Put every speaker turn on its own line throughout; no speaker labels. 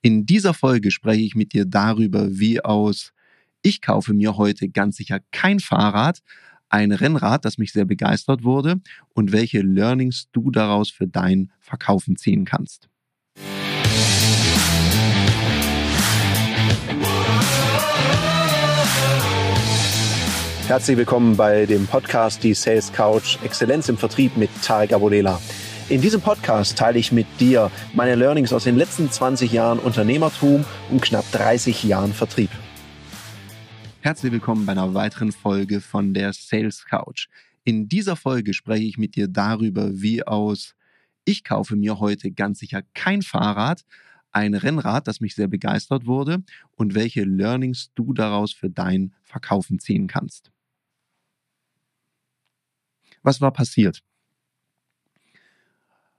In dieser Folge spreche ich mit dir darüber, wie aus ich kaufe mir heute ganz sicher kein Fahrrad, ein Rennrad, das mich sehr begeistert wurde und welche Learnings du daraus für dein Verkaufen ziehen kannst. Herzlich willkommen bei dem Podcast Die Sales Couch Exzellenz im Vertrieb mit Tarek Abodela. In diesem Podcast teile ich mit dir meine Learnings aus den letzten 20 Jahren Unternehmertum und knapp 30 Jahren Vertrieb. Herzlich willkommen bei einer weiteren Folge von der Sales Couch. In dieser Folge spreche ich mit dir darüber, wie aus ich kaufe mir heute ganz sicher kein Fahrrad, ein Rennrad, das mich sehr begeistert wurde und welche Learnings du daraus für dein Verkaufen ziehen kannst. Was war passiert?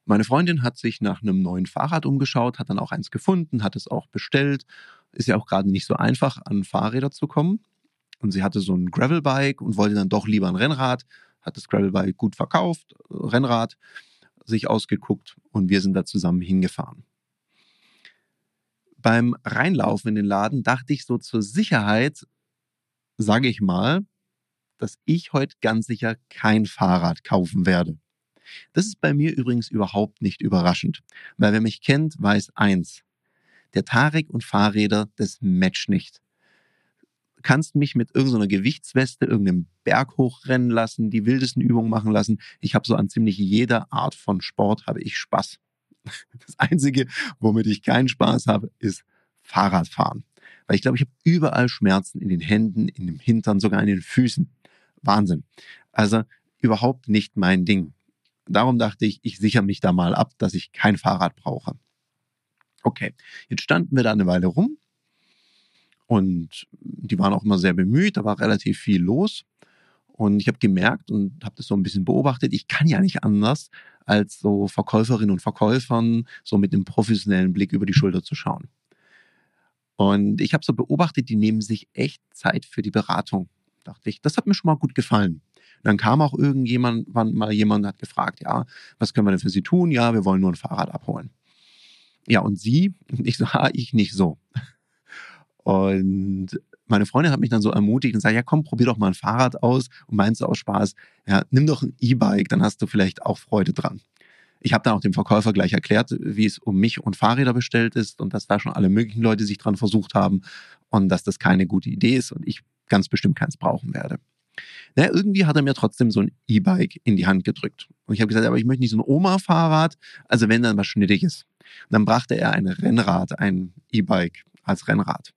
Meine Freundin hat sich nach einem neuen Fahrrad umgeschaut, hat dann auch eins gefunden, hat es auch bestellt. Ist ja auch gerade nicht so einfach, an Fahrräder zu kommen. Und sie hatte so ein Gravelbike und wollte dann doch lieber ein Rennrad, hat das Gravelbike gut verkauft, Rennrad sich ausgeguckt und wir sind da zusammen hingefahren. Beim Reinlaufen in den Laden dachte ich so zur Sicherheit, sage ich mal, dass ich heute ganz sicher kein Fahrrad kaufen werde. Das ist bei mir übrigens überhaupt nicht überraschend, weil wer mich kennt, weiß eins. Der Tarek und Fahrräder, das Match nicht. Du kannst mich mit irgendeiner Gewichtsweste irgendeinem Berg hochrennen lassen, die wildesten Übungen machen lassen. Ich habe so an ziemlich jeder Art von Sport habe ich Spaß. Das Einzige, womit ich keinen Spaß habe, ist Fahrradfahren. Weil ich glaube, ich habe überall Schmerzen in den Händen, in dem Hintern, sogar in den Füßen. Wahnsinn. Also überhaupt nicht mein Ding. Darum dachte ich, ich sichere mich da mal ab, dass ich kein Fahrrad brauche. Okay, jetzt standen wir da eine Weile rum und die waren auch immer sehr bemüht, da war relativ viel los. Und ich habe gemerkt und habe das so ein bisschen beobachtet, ich kann ja nicht anders, als so Verkäuferinnen und Verkäufern so mit einem professionellen Blick über die Schulter zu schauen. Und ich habe so beobachtet, die nehmen sich echt Zeit für die Beratung. Dachte ich, das hat mir schon mal gut gefallen. Dann kam auch irgendjemand, wann mal jemand hat gefragt, ja, was können wir denn für Sie tun? Ja, wir wollen nur ein Fahrrad abholen. Ja, und sie, ich so, ah, ich nicht so. Und meine Freundin hat mich dann so ermutigt und sagt, ja komm, probier doch mal ein Fahrrad aus und meinst du aus Spaß, ja, nimm doch ein E-Bike, dann hast du vielleicht auch Freude dran. Ich habe dann auch dem Verkäufer gleich erklärt, wie es um mich und Fahrräder bestellt ist und dass da schon alle möglichen Leute sich dran versucht haben und dass das keine gute Idee ist und ich ganz bestimmt keins brauchen werde. Naja, irgendwie hat er mir trotzdem so ein E-Bike in die Hand gedrückt. Und ich habe gesagt, aber ich möchte nicht so ein Oma-Fahrrad, also wenn dann was Schnittiges. Und dann brachte er ein Rennrad, ein E-Bike als Rennrad.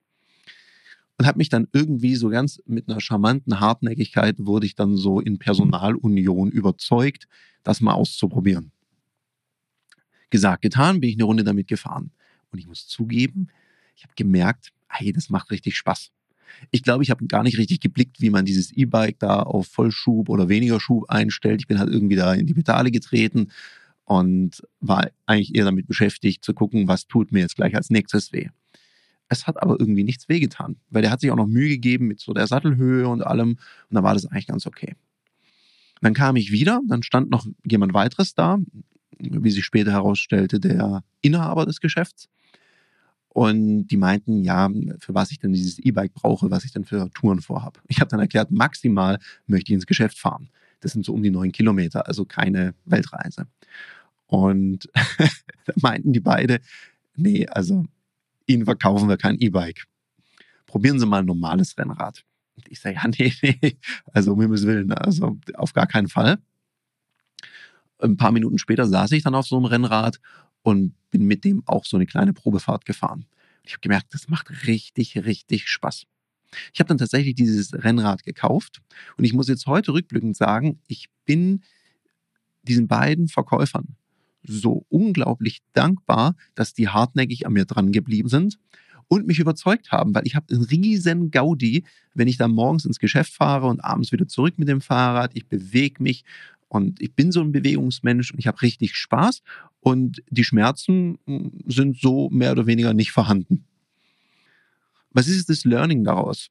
Und hat mich dann irgendwie so ganz mit einer charmanten Hartnäckigkeit wurde ich dann so in Personalunion überzeugt, das mal auszuprobieren. Gesagt, getan, bin ich eine Runde damit gefahren. Und ich muss zugeben, ich habe gemerkt, hey, das macht richtig Spaß. Ich glaube, ich habe gar nicht richtig geblickt, wie man dieses E-Bike da auf Vollschub oder weniger Schub einstellt. Ich bin halt irgendwie da in die Pedale getreten und war eigentlich eher damit beschäftigt zu gucken, was tut mir jetzt gleich als nächstes weh. Es hat aber irgendwie nichts wehgetan, weil der hat sich auch noch Mühe gegeben mit so der Sattelhöhe und allem und da war das eigentlich ganz okay. Dann kam ich wieder, dann stand noch jemand weiteres da, wie sich später herausstellte, der Inhaber des Geschäfts. Und die meinten, ja, für was ich denn dieses E-Bike brauche, was ich denn für Touren vorhabe. Ich habe dann erklärt, maximal möchte ich ins Geschäft fahren. Das sind so um die neun Kilometer, also keine Weltreise. Und da meinten die beide, nee, also Ihnen verkaufen wir kein E-Bike. Probieren Sie mal ein normales Rennrad. Und ich sage, ja, nee, nee, also um Himmels Willen, also auf gar keinen Fall. Ein paar Minuten später saß ich dann auf so einem Rennrad und bin mit dem auch so eine kleine Probefahrt gefahren. Ich habe gemerkt, das macht richtig, richtig Spaß. Ich habe dann tatsächlich dieses Rennrad gekauft und ich muss jetzt heute rückblickend sagen, ich bin diesen beiden Verkäufern so unglaublich dankbar, dass die hartnäckig an mir dran geblieben sind und mich überzeugt haben, weil ich habe einen riesen Gaudi, wenn ich dann morgens ins Geschäft fahre und abends wieder zurück mit dem Fahrrad. Ich bewege mich und ich bin so ein Bewegungsmensch und ich habe richtig Spaß und die Schmerzen hm, sind so mehr oder weniger nicht vorhanden. Was ist das Learning daraus?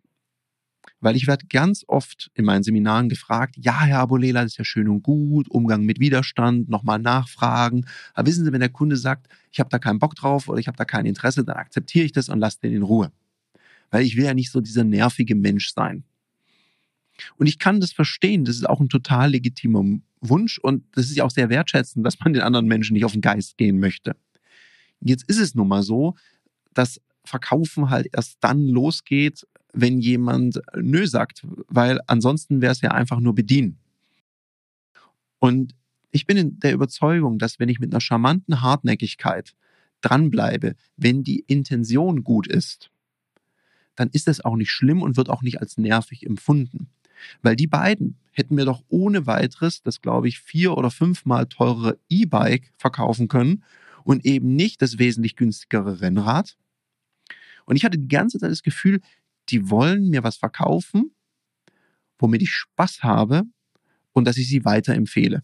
Weil ich werde ganz oft in meinen Seminaren gefragt, ja, Herr Abolela, das ist ja schön und gut, Umgang mit Widerstand, nochmal nachfragen. Aber wissen Sie, wenn der Kunde sagt, ich habe da keinen Bock drauf oder ich habe da kein Interesse, dann akzeptiere ich das und lasse den in Ruhe. Weil ich will ja nicht so dieser nervige Mensch sein. Und ich kann das verstehen, das ist auch ein total legitimer Wunsch und das ist ja auch sehr wertschätzend, dass man den anderen Menschen nicht auf den Geist gehen möchte. Jetzt ist es nun mal so, dass Verkaufen halt erst dann losgeht, wenn jemand Nö sagt, weil ansonsten wäre es ja einfach nur bedienen. Und ich bin in der Überzeugung, dass wenn ich mit einer charmanten Hartnäckigkeit dranbleibe, wenn die Intention gut ist, dann ist das auch nicht schlimm und wird auch nicht als nervig empfunden. Weil die beiden hätten mir doch ohne weiteres das, glaube ich, vier oder fünfmal teurere E-Bike verkaufen können und eben nicht das wesentlich günstigere Rennrad. Und ich hatte die ganze Zeit das Gefühl, die wollen mir was verkaufen, womit ich Spaß habe und dass ich sie weiterempfehle.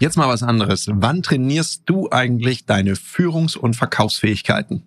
Jetzt mal was anderes. Wann trainierst du eigentlich deine Führungs- und Verkaufsfähigkeiten?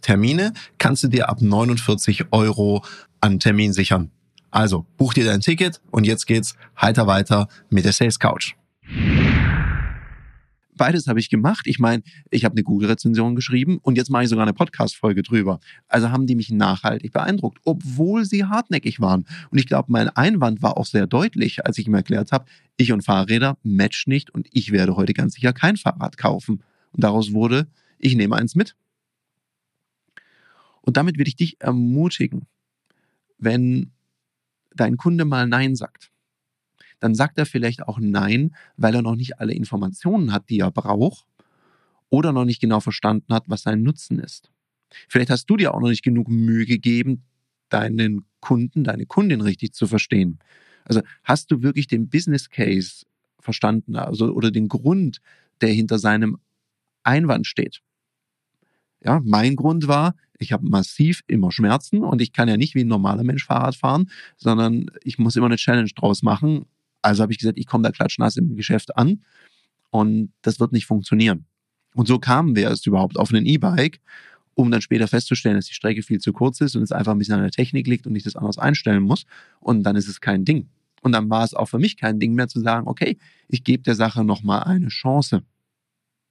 Termine kannst du dir ab 49 Euro an Termin sichern. Also buch dir dein Ticket und jetzt geht's heiter weiter mit der Sales Couch.
Beides habe ich gemacht. Ich meine, ich habe eine Google-Rezension geschrieben und jetzt mache ich sogar eine Podcast-Folge drüber. Also haben die mich nachhaltig beeindruckt, obwohl sie hartnäckig waren. Und ich glaube, mein Einwand war auch sehr deutlich, als ich ihm erklärt habe, ich und Fahrräder match nicht und ich werde heute ganz sicher kein Fahrrad kaufen. Und daraus wurde, ich nehme eins mit. Und damit will ich dich ermutigen, wenn dein Kunde mal Nein sagt dann sagt er vielleicht auch Nein, weil er noch nicht alle Informationen hat, die er braucht oder noch nicht genau verstanden hat, was sein Nutzen ist. Vielleicht hast du dir auch noch nicht genug Mühe gegeben, deinen Kunden, deine Kundin richtig zu verstehen. Also hast du wirklich den Business Case verstanden, also oder den Grund, der hinter seinem Einwand steht? Ja, mein Grund war, ich habe massiv immer Schmerzen und ich kann ja nicht wie ein normaler Mensch Fahrrad fahren, sondern ich muss immer eine Challenge draus machen also habe ich gesagt, ich komme da klatschnass im Geschäft an und das wird nicht funktionieren. Und so kamen wir erst überhaupt auf einen E-Bike, um dann später festzustellen, dass die Strecke viel zu kurz ist und es einfach ein bisschen an der Technik liegt und ich das anders einstellen muss. Und dann ist es kein Ding. Und dann war es auch für mich kein Ding mehr zu sagen, okay, ich gebe der Sache nochmal eine Chance.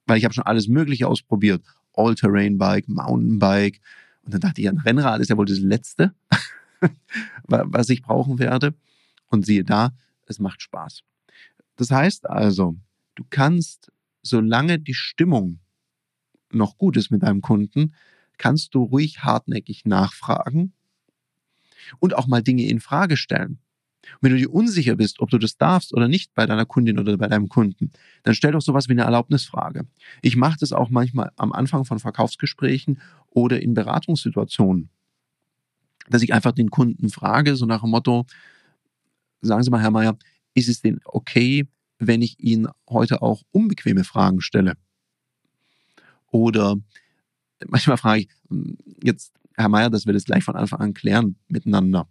Weil ich habe schon alles Mögliche ausprobiert. All-Terrain-Bike, Mountainbike. Und dann dachte ich, ein Rennrad ist ja wohl das Letzte, was ich brauchen werde. Und siehe da, es macht Spaß. Das heißt also, du kannst, solange die Stimmung noch gut ist mit deinem Kunden, kannst du ruhig hartnäckig nachfragen und auch mal Dinge in Frage stellen. Und wenn du dir unsicher bist, ob du das darfst oder nicht bei deiner Kundin oder bei deinem Kunden, dann stell doch sowas wie eine Erlaubnisfrage. Ich mache das auch manchmal am Anfang von Verkaufsgesprächen oder in Beratungssituationen, dass ich einfach den Kunden frage, so nach dem Motto, sagen Sie mal, Herr Mayer, ist es denn okay, wenn ich Ihnen heute auch unbequeme Fragen stelle? Oder manchmal frage ich, hm, jetzt, Herr Mayer, dass wir das gleich von Anfang an klären miteinander.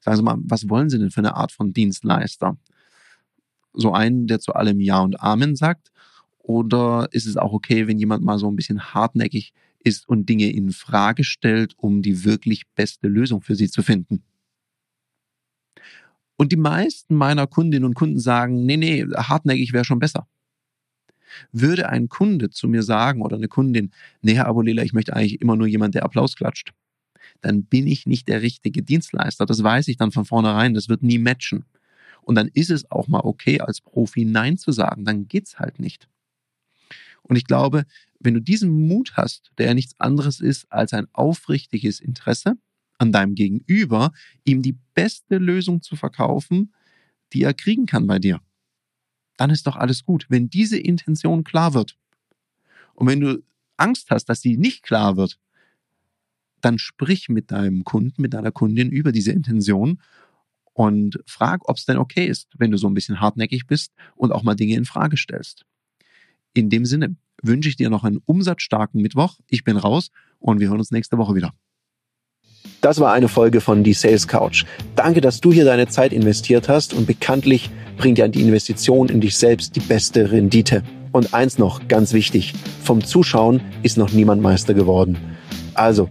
Sagen Sie mal, was wollen Sie denn für eine Art von Dienstleister? So einen, der zu allem Ja und Amen sagt? Oder ist es auch okay, wenn jemand mal so ein bisschen hartnäckig ist und Dinge in Frage stellt, um die wirklich beste Lösung für Sie zu finden? Und die meisten meiner Kundinnen und Kunden sagen, nee, nee, hartnäckig wäre schon besser. Würde ein Kunde zu mir sagen oder eine Kundin, nee, Herr Abulela, ich möchte eigentlich immer nur jemand, der Applaus klatscht, dann bin ich nicht der richtige Dienstleister. Das weiß ich dann von vornherein. Das wird nie matchen. Und dann ist es auch mal okay, als Profi Nein zu sagen. Dann geht's halt nicht. Und ich glaube, wenn du diesen Mut hast, der ja nichts anderes ist als ein aufrichtiges Interesse, an deinem Gegenüber, ihm die beste Lösung zu verkaufen, die er kriegen kann bei dir. Dann ist doch alles gut, wenn diese Intention klar wird. Und wenn du Angst hast, dass sie nicht klar wird, dann sprich mit deinem Kunden, mit deiner Kundin über diese Intention und frag, ob es denn okay ist, wenn du so ein bisschen hartnäckig bist und auch mal Dinge in Frage stellst. In dem Sinne wünsche ich dir noch einen umsatzstarken Mittwoch. Ich bin raus und wir hören uns nächste Woche wieder.
Das war eine Folge von Die Sales Couch. Danke, dass du hier deine Zeit investiert hast und bekanntlich bringt ja die Investition in dich selbst die beste Rendite. Und eins noch, ganz wichtig, vom Zuschauen ist noch niemand Meister geworden. Also,